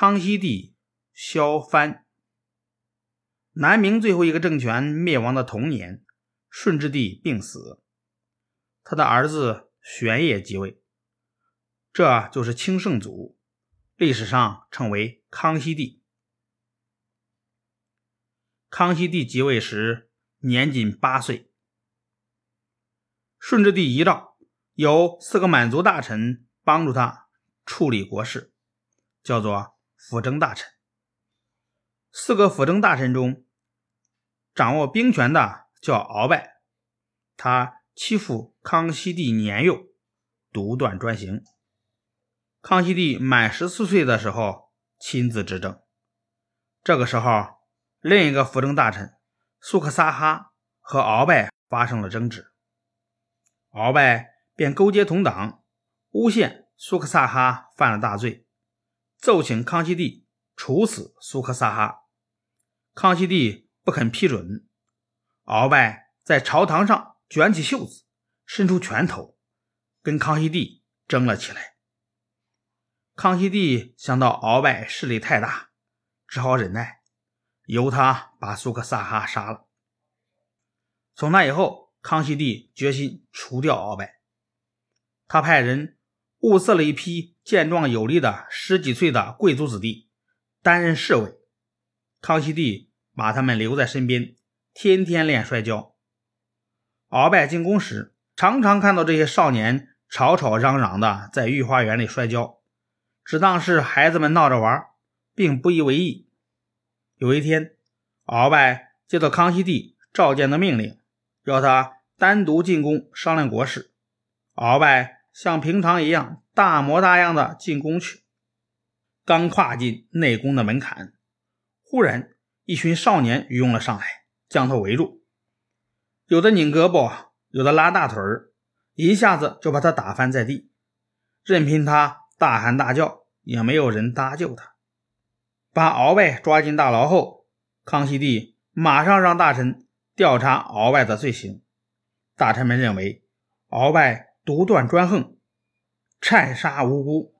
康熙帝萧藩。南明最后一个政权灭亡的同年，顺治帝病死，他的儿子玄烨即位，这就是清圣祖，历史上称为康熙帝。康熙帝即位时年仅八岁，顺治帝遗诏，有四个满族大臣帮助他处理国事，叫做辅政大臣。四个辅政大臣中，掌握兵权的叫鳌拜，他欺负康熙帝年幼，独断专行。康熙帝满十四岁的时候，亲自执政。这个时候，另一个辅政大臣苏克萨哈和鳌拜发生了争执，鳌拜便勾结同党，诬陷苏克萨哈犯了大罪，奏请康熙帝处死苏克萨哈。康熙帝。不肯批准，鳌拜在朝堂上卷起袖子，伸出拳头，跟康熙帝争了起来。康熙帝想到鳌拜势力太大，只好忍耐，由他把苏克萨哈杀了。从那以后，康熙帝决心除掉鳌拜，他派人物色了一批健壮有力的十几岁的贵族子弟担任侍卫。康熙帝。把他们留在身边，天天练摔跤。鳌拜进宫时，常常看到这些少年吵吵嚷嚷的在御花园里摔跤，只当是孩子们闹着玩，并不以为意。有一天，鳌拜接到康熙帝召见的命令，要他单独进宫商量国事。鳌拜像平常一样大模大样的进宫去，刚跨进内宫的门槛，忽然。一群少年拥了上来，将他围住，有的拧胳膊，有的拉大腿儿，一下子就把他打翻在地。任凭他大喊大叫，也没有人搭救他。把鳌拜抓进大牢后，康熙帝马上让大臣调查鳌拜的罪行。大臣们认为鳌拜独断专横，擅杀无辜，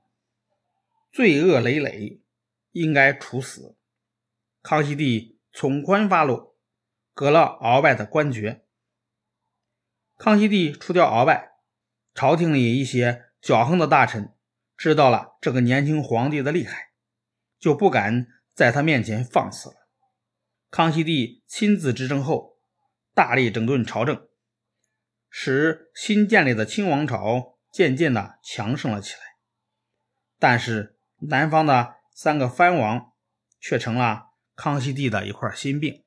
罪恶累累，应该处死。康熙帝从宽发落，革了鳌拜的官爵。康熙帝除掉鳌拜，朝廷里一些骄横的大臣知道了这个年轻皇帝的厉害，就不敢在他面前放肆了。康熙帝亲自执政后，大力整顿朝政，使新建立的清王朝渐渐的强盛了起来。但是南方的三个藩王却成了。康熙帝的一块心病。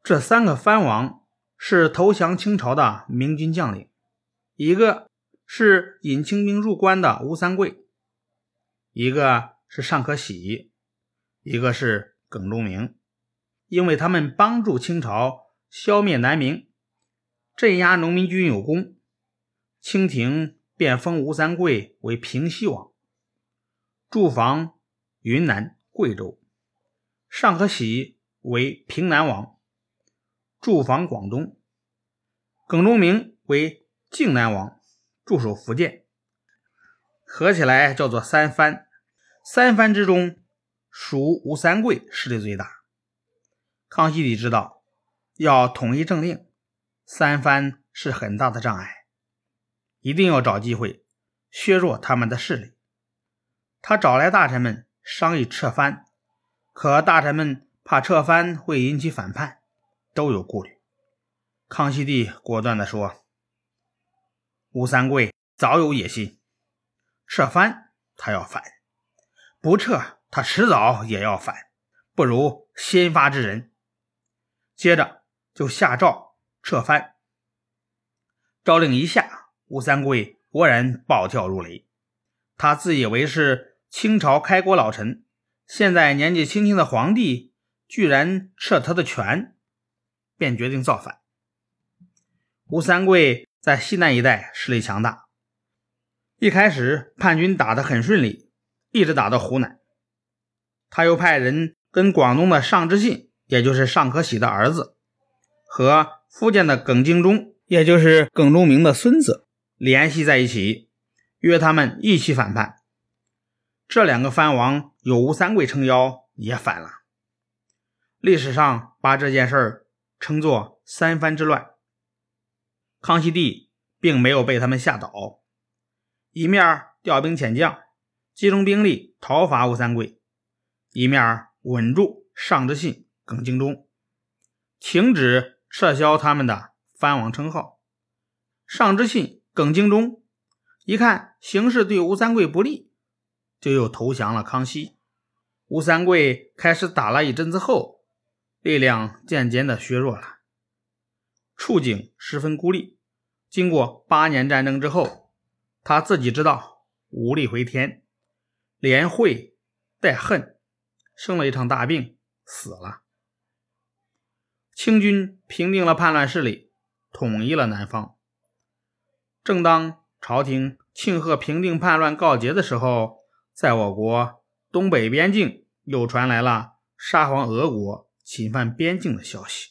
这三个藩王是投降清朝的明军将领，一个是引清兵入关的吴三桂，一个是尚可喜，一个是耿忠明。因为他们帮助清朝消灭南明，镇压农民军有功，清廷便封吴三桂为平西王，驻防云南、贵州。尚可喜为平南王，驻防广东；耿忠明为靖南王，驻守福建。合起来叫做三藩。三藩之中，属吴三桂势力最大。康熙帝知道要统一政令，三藩是很大的障碍，一定要找机会削弱他们的势力。他找来大臣们商议撤藩。可大臣们怕撤藩会引起反叛，都有顾虑。康熙帝果断地说：“吴三桂早有野心，撤藩他要反，不撤他迟早也要反，不如先发制人。”接着就下诏撤藩。诏令一下，吴三桂果然暴跳如雷。他自以为是清朝开国老臣。现在年纪轻轻的皇帝居然撤他的权，便决定造反。吴三桂在西南一带势力强大，一开始叛军打得很顺利，一直打到湖南。他又派人跟广东的尚之信，也就是尚可喜的儿子，和福建的耿精忠，也就是耿忠明的孙子联系在一起，约他们一起反叛。这两个藩王有吴三桂撑腰，也反了。历史上把这件事儿称作“三藩之乱”。康熙帝并没有被他们吓倒，一面调兵遣将，集中兵力讨伐吴三桂，一面稳住尚之信、耿精忠，停止撤销他们的藩王称号。尚之信、耿精忠一看形势对吴三桂不利，就又投降了康熙。吴三桂开始打了一阵子后。力量渐渐的削弱了，处境十分孤立。经过八年战争之后，他自己知道无力回天，连悔带恨，生了一场大病，死了。清军平定了叛乱势力，统一了南方。正当朝廷庆贺平定叛乱告捷的时候，在我国东北边境又传来了沙皇俄国。侵犯边境的消息。